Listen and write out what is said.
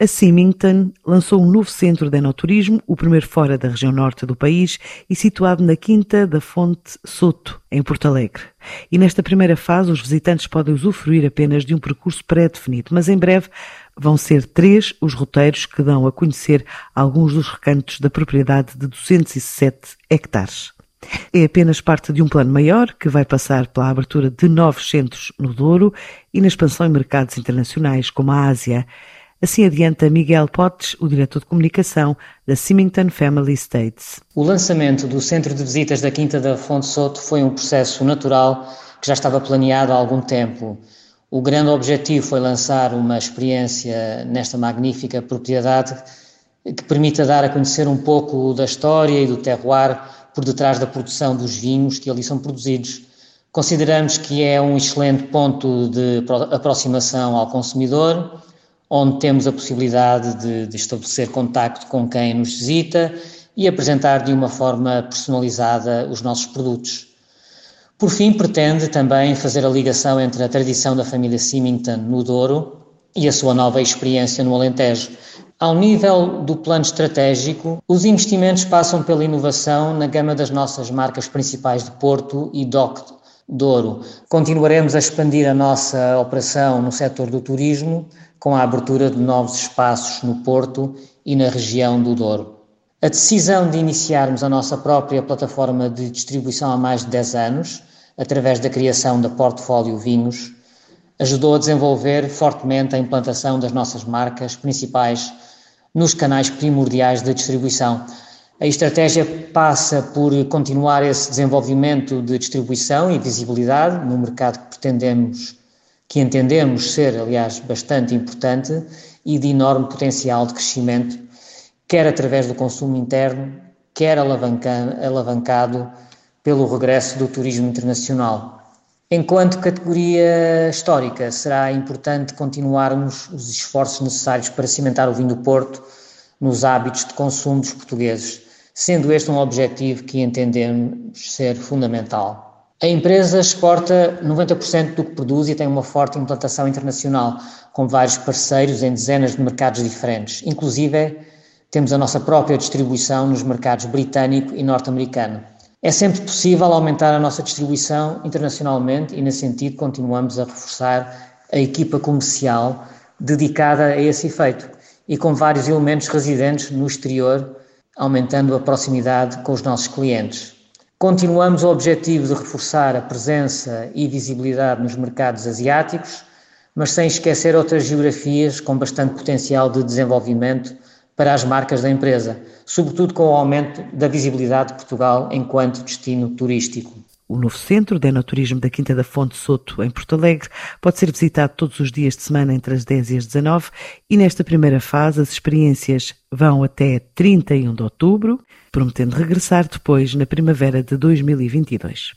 A Symington lançou um novo centro de enoturismo, o primeiro fora da região norte do país e situado na Quinta da Fonte Soto, em Porto Alegre. E nesta primeira fase, os visitantes podem usufruir apenas de um percurso pré-definido, mas em breve vão ser três os roteiros que dão a conhecer alguns dos recantos da propriedade de 207 hectares. É apenas parte de um plano maior que vai passar pela abertura de novos centros no Douro e na expansão em mercados internacionais como a Ásia. Assim adianta Miguel Potes, o diretor de comunicação da Symington Family Estates. O lançamento do centro de visitas da Quinta da Fonte Soto foi um processo natural que já estava planeado há algum tempo. O grande objetivo foi lançar uma experiência nesta magnífica propriedade que permita dar a conhecer um pouco da história e do terroir por detrás da produção dos vinhos que ali são produzidos. Consideramos que é um excelente ponto de aproximação ao consumidor onde temos a possibilidade de, de estabelecer contacto com quem nos visita e apresentar de uma forma personalizada os nossos produtos. Por fim, pretende também fazer a ligação entre a tradição da família Symington no Douro e a sua nova experiência no Alentejo. Ao nível do plano estratégico, os investimentos passam pela inovação na gama das nossas marcas principais de Porto e DOC Douro. Continuaremos a expandir a nossa operação no setor do turismo, com a abertura de novos espaços no Porto e na região do Douro. A decisão de iniciarmos a nossa própria plataforma de distribuição há mais de 10 anos, através da criação da Portfólio Vinhos, ajudou a desenvolver fortemente a implantação das nossas marcas principais nos canais primordiais de distribuição. A estratégia passa por continuar esse desenvolvimento de distribuição e visibilidade no mercado que pretendemos que entendemos ser, aliás, bastante importante e de enorme potencial de crescimento, quer através do consumo interno, quer alavancado pelo regresso do turismo internacional. Enquanto categoria histórica, será importante continuarmos os esforços necessários para cimentar o vinho do Porto nos hábitos de consumo dos portugueses, sendo este um objetivo que entendemos ser fundamental. A empresa exporta 90% do que produz e tem uma forte implantação internacional, com vários parceiros em dezenas de mercados diferentes. Inclusive, temos a nossa própria distribuição nos mercados britânico e norte-americano. É sempre possível aumentar a nossa distribuição internacionalmente e, nesse sentido, continuamos a reforçar a equipa comercial dedicada a esse efeito e com vários elementos residentes no exterior, aumentando a proximidade com os nossos clientes. Continuamos o objetivo de reforçar a presença e visibilidade nos mercados asiáticos, mas sem esquecer outras geografias com bastante potencial de desenvolvimento para as marcas da empresa, sobretudo com o aumento da visibilidade de Portugal enquanto destino turístico. O novo centro de enoturismo da Quinta da Fonte Soto, em Porto Alegre, pode ser visitado todos os dias de semana entre as 10 e as 19 e nesta primeira fase as experiências vão até 31 de outubro prometendo regressar depois na primavera de 2022.